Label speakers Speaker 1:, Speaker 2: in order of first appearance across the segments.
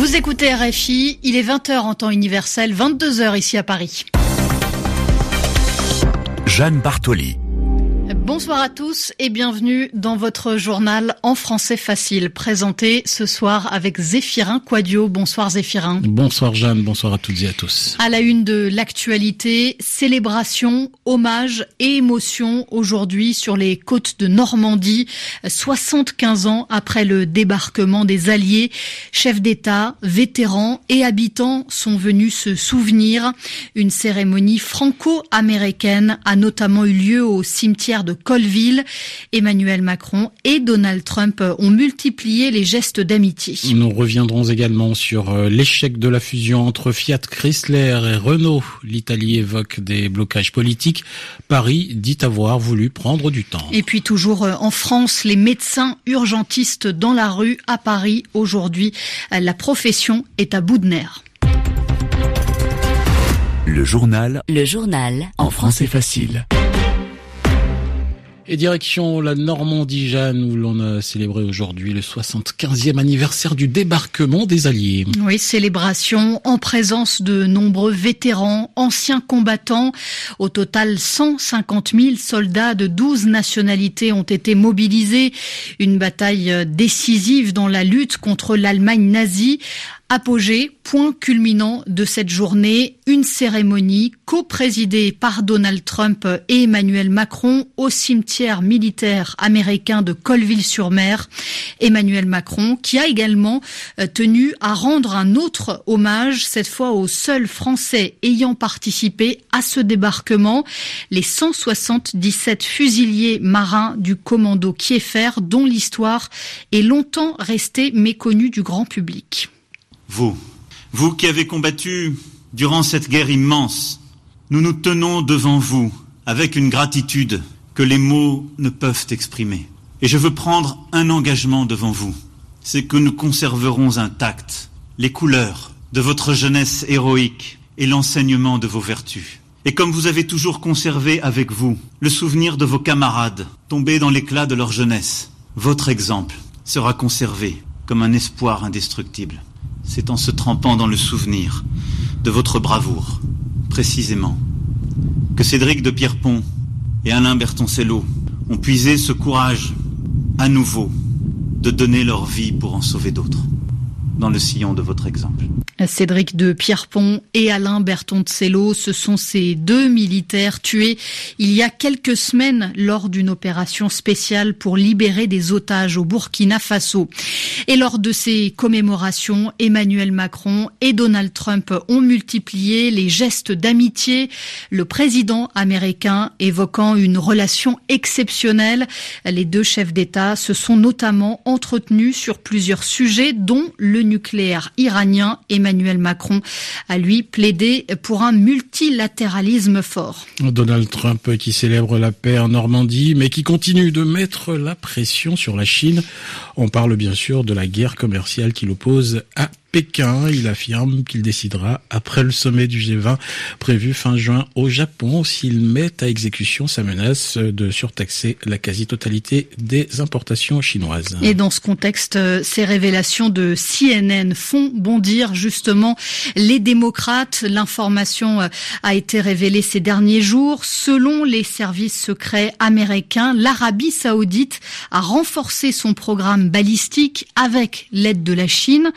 Speaker 1: Vous écoutez RFI, il est 20h en temps universel, 22h ici à Paris.
Speaker 2: Jeanne Bartoli.
Speaker 1: Bonsoir à tous et bienvenue dans votre journal en français facile, présenté ce soir avec Zéphirin Quadio. Bonsoir Zéphirin.
Speaker 3: Bonsoir Jeanne, bonsoir à toutes et à tous.
Speaker 1: À la une de l'actualité, célébration, hommage et émotion aujourd'hui sur les côtes de Normandie, 75 ans après le débarquement des Alliés. Chefs d'État, vétérans et habitants sont venus se souvenir. Une cérémonie franco-américaine a notamment eu lieu au cimetière de Colville. Emmanuel Macron et Donald Trump ont multiplié les gestes d'amitié.
Speaker 3: Nous reviendrons également sur euh, l'échec de la fusion entre Fiat Chrysler et Renault. L'Italie évoque des blocages politiques. Paris dit avoir voulu prendre du temps.
Speaker 1: Et puis toujours euh, en France, les médecins urgentistes dans la rue à Paris aujourd'hui. Euh, la profession est à bout de nerfs.
Speaker 2: Le journal.
Speaker 4: Le journal.
Speaker 2: En français facile.
Speaker 3: Et direction la Normandie, Jeanne, où l'on a célébré aujourd'hui le 75e anniversaire du débarquement des Alliés.
Speaker 1: Oui, célébration en présence de nombreux vétérans, anciens combattants. Au total, 150 000 soldats de 12 nationalités ont été mobilisés. Une bataille décisive dans la lutte contre l'Allemagne nazie Apogée, point culminant de cette journée, une cérémonie co-présidée par Donald Trump et Emmanuel Macron au cimetière militaire américain de Colville-sur-Mer. Emmanuel Macron qui a également euh, tenu à rendre un autre hommage, cette fois aux seuls Français ayant participé à ce débarquement, les 177 fusiliers marins du commando Kieffer dont l'histoire est longtemps restée méconnue du grand public.
Speaker 5: Vous, vous qui avez combattu durant cette guerre immense, nous nous tenons devant vous avec une gratitude que les mots ne peuvent exprimer. Et je veux prendre un engagement devant vous, c'est que nous conserverons intactes les couleurs de votre jeunesse héroïque et l'enseignement de vos vertus. Et comme vous avez toujours conservé avec vous le souvenir de vos camarades tombés dans l'éclat de leur jeunesse, votre exemple sera conservé comme un espoir indestructible c'est en se trempant dans le souvenir de votre bravoure, précisément, que Cédric de Pierrepont et Alain Bertoncello ont puisé ce courage à nouveau de donner leur vie pour en sauver d'autres, dans le sillon de votre exemple.
Speaker 1: Cédric de Pierrepont et Alain Bertoncello, ce sont ces deux militaires tués il y a quelques semaines lors d'une opération spéciale pour libérer des otages au Burkina Faso. Et lors de ces commémorations, Emmanuel Macron et Donald Trump ont multiplié les gestes d'amitié, le président américain évoquant une relation exceptionnelle. Les deux chefs d'État se sont notamment entretenus sur plusieurs sujets, dont le nucléaire iranien. Macron a lui plaidé pour un multilatéralisme fort.
Speaker 3: Donald Trump qui célèbre la paix en Normandie, mais qui continue de mettre la pression sur la Chine. On parle bien sûr de la guerre commerciale qui l'oppose à Pékin. Il affirme qu'il décidera après le sommet du G20 prévu fin juin au Japon s'il met à exécution sa menace de surtaxer la quasi-totalité des importations chinoises.
Speaker 1: Et dans ce contexte, ces révélations de CNN font bondir justement les démocrates. L'information a été révélée ces derniers jours. Selon les services secrets américains, l'Arabie saoudite a renforcé son programme balistique avec l'aide de la Chine.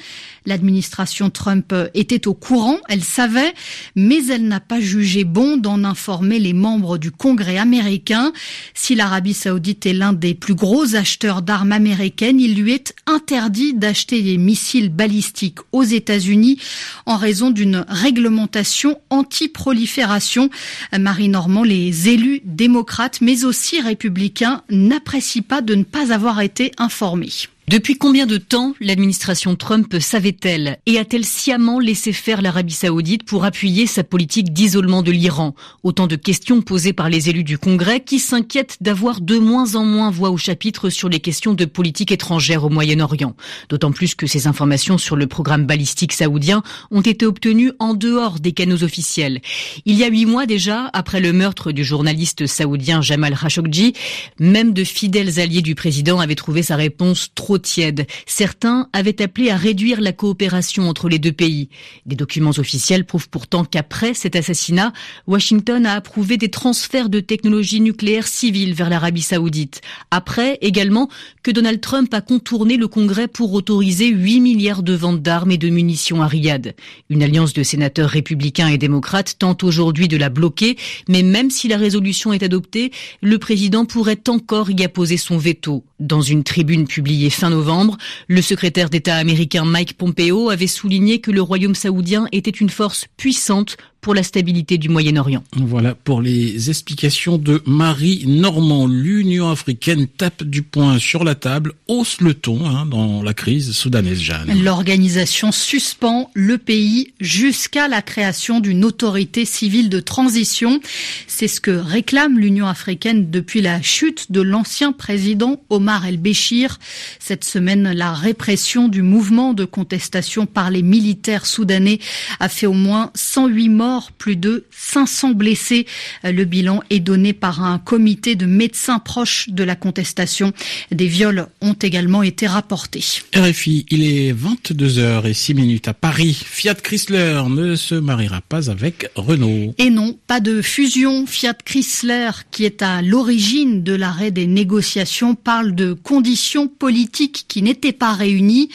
Speaker 1: L'administration Trump était au courant, elle savait, mais elle n'a pas jugé bon d'en informer les membres du Congrès américain. Si l'Arabie saoudite est l'un des plus gros acheteurs d'armes américaines, il lui est interdit d'acheter des missiles balistiques aux États-Unis en raison d'une réglementation anti-prolifération. Marie Normand, les élus démocrates mais aussi républicains n'apprécient pas de ne pas avoir été informés.
Speaker 4: Depuis combien de temps l'administration Trump savait-elle et a-t-elle sciemment laissé faire l'Arabie saoudite pour appuyer sa politique d'isolement de l'Iran? Autant de questions posées par les élus du Congrès qui s'inquiètent d'avoir de moins en moins voix au chapitre sur les questions de politique étrangère au Moyen-Orient. D'autant plus que ces informations sur le programme balistique saoudien ont été obtenues en dehors des canaux officiels. Il y a huit mois déjà, après le meurtre du journaliste saoudien Jamal Khashoggi, même de fidèles alliés du président avaient trouvé sa réponse trop trop tiède. Certains avaient appelé à réduire la coopération entre les deux pays. Des documents officiels prouvent pourtant qu'après cet assassinat, Washington a approuvé des transferts de technologies nucléaires civiles vers l'Arabie saoudite. Après, également, que Donald Trump a contourné le Congrès pour autoriser 8 milliards de ventes d'armes et de munitions à Riyad. Une alliance de sénateurs républicains et démocrates tente aujourd'hui de la bloquer, mais même si la résolution est adoptée, le président pourrait encore y apposer son veto. Dans une tribune publiée fin novembre, le secrétaire d'État américain Mike Pompeo avait souligné que le royaume saoudien était une force puissante pour la stabilité du Moyen-Orient.
Speaker 3: Voilà pour les explications de Marie Normand. L'Union africaine tape du poing sur la table, hausse le ton hein, dans la crise soudanaise, Jeanne.
Speaker 1: L'organisation suspend le pays jusqu'à la création d'une autorité civile de transition. C'est ce que réclame l'Union africaine depuis la chute de l'ancien président Omar el-Béchir. Cette semaine, la répression du mouvement de contestation par les militaires soudanais a fait au moins 108 morts plus de 500 blessés. Le bilan est donné par un comité de médecins proches de la contestation. Des viols ont également été rapportés.
Speaker 3: RFI, il est 22h et 6 minutes à Paris. Fiat Chrysler ne se mariera pas avec Renault.
Speaker 1: Et non, pas de fusion. Fiat Chrysler, qui est à l'origine de l'arrêt des négociations, parle de conditions politiques qui n'étaient pas réunies.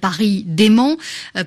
Speaker 1: Paris dément.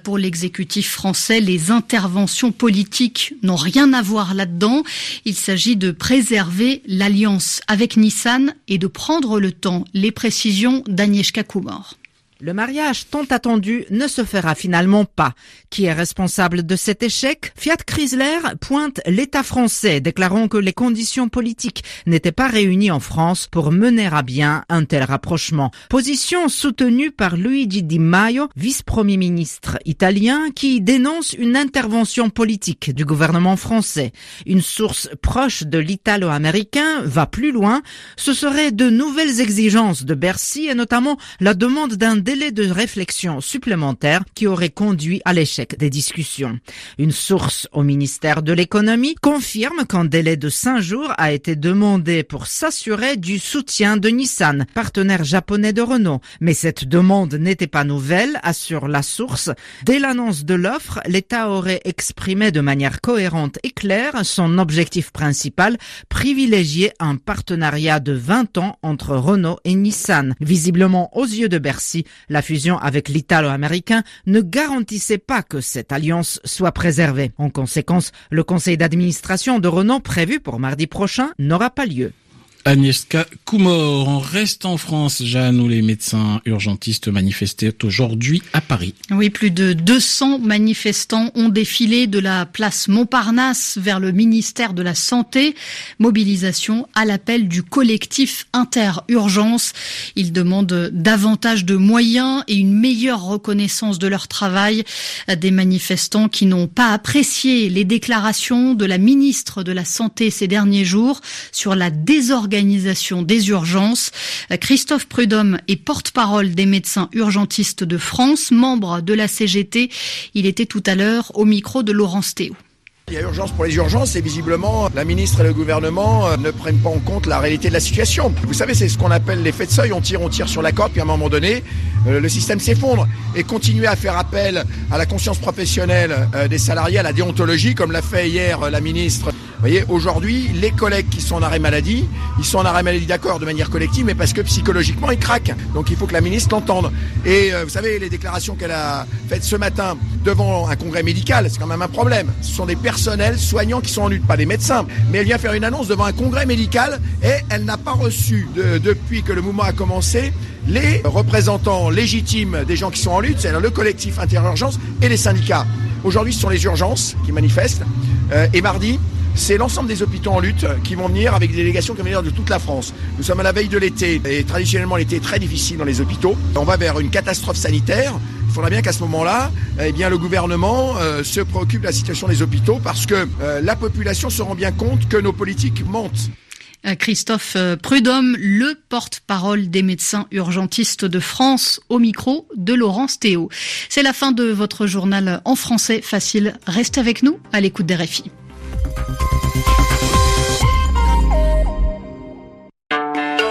Speaker 1: Pour l'exécutif français, les interventions politiques n'ont rien à voir là-dedans. Il s'agit de préserver l'alliance avec Nissan et de prendre le temps. Les précisions d'Agnieszka Kumar.
Speaker 6: Le mariage tant attendu ne se fera finalement pas. Qui est responsable de cet échec? Fiat Chrysler pointe l'État français, déclarant que les conditions politiques n'étaient pas réunies en France pour mener à bien un tel rapprochement. Position soutenue par Luigi Di Maio, vice-premier ministre italien, qui dénonce une intervention politique du gouvernement français. Une source proche de l'italo-américain va plus loin. Ce serait de nouvelles exigences de Bercy et notamment la demande d'un délai de réflexion supplémentaire qui aurait conduit à l'échec des discussions. Une source au ministère de l'économie confirme qu'un délai de cinq jours a été demandé pour s'assurer du soutien de Nissan, partenaire japonais de Renault. Mais cette demande n'était pas nouvelle, assure la source. Dès l'annonce de l'offre, l'État aurait exprimé de manière cohérente et claire son objectif principal, privilégier un partenariat de 20 ans entre Renault et Nissan. Visiblement, aux yeux de Bercy, la fusion avec l'italo-américain ne garantissait pas que cette alliance soit préservée. En conséquence, le conseil d'administration de Renault prévu pour mardi prochain n'aura pas lieu.
Speaker 3: Agnieszka Kumor. On reste en France, Jeanne, où les médecins urgentistes manifestaient aujourd'hui à Paris.
Speaker 1: Oui, plus de 200 manifestants ont défilé de la place Montparnasse vers le ministère de la Santé. Mobilisation à l'appel du collectif Interurgence. Ils demandent davantage de moyens et une meilleure reconnaissance de leur travail. Des manifestants qui n'ont pas apprécié les déclarations de la ministre de la Santé ces derniers jours sur la désorganisation organisation des urgences. Christophe Prudhomme est porte-parole des médecins urgentistes de France, membre de la CGT. Il était tout à l'heure au micro de Laurence Théo.
Speaker 7: Il y a urgence pour les urgences et visiblement la ministre et le gouvernement euh, ne prennent pas en compte la réalité de la situation. Vous savez, c'est ce qu'on appelle l'effet de seuil. On tire, on tire sur la corde, puis à un moment donné, euh, le système s'effondre. Et continuer à faire appel à la conscience professionnelle euh, des salariés, à la déontologie, comme l'a fait hier la ministre. Vous voyez, aujourd'hui, les collègues qui sont en arrêt maladie, ils sont en arrêt maladie d'accord de manière collective, mais parce que psychologiquement, ils craquent. Donc il faut que la ministre l'entende. Et vous savez, les déclarations qu'elle a faites ce matin devant un congrès médical, c'est quand même un problème. Ce sont des personnels soignants qui sont en lutte, pas des médecins. Mais elle vient faire une annonce devant un congrès médical et elle n'a pas reçu, depuis que le mouvement a commencé, les représentants légitimes des gens qui sont en lutte, c'est-à-dire le collectif Interurgence et les syndicats. Aujourd'hui, ce sont les urgences qui manifestent. Euh, et mardi, c'est l'ensemble des hôpitaux en lutte qui vont venir avec des délégations qui vont venir de toute la France. Nous sommes à la veille de l'été et traditionnellement l'été est très difficile dans les hôpitaux. On va vers une catastrophe sanitaire. Il faudra bien qu'à ce moment-là, eh bien, le gouvernement euh, se préoccupe de la situation des hôpitaux parce que euh, la population se rend bien compte que nos politiques mentent.
Speaker 1: Christophe euh, Prudhomme, le porte-parole des médecins urgentistes de France, au micro de Laurence Théo. C'est la fin de votre journal en français facile. Restez avec nous à l'écoute des RFI. Thank you.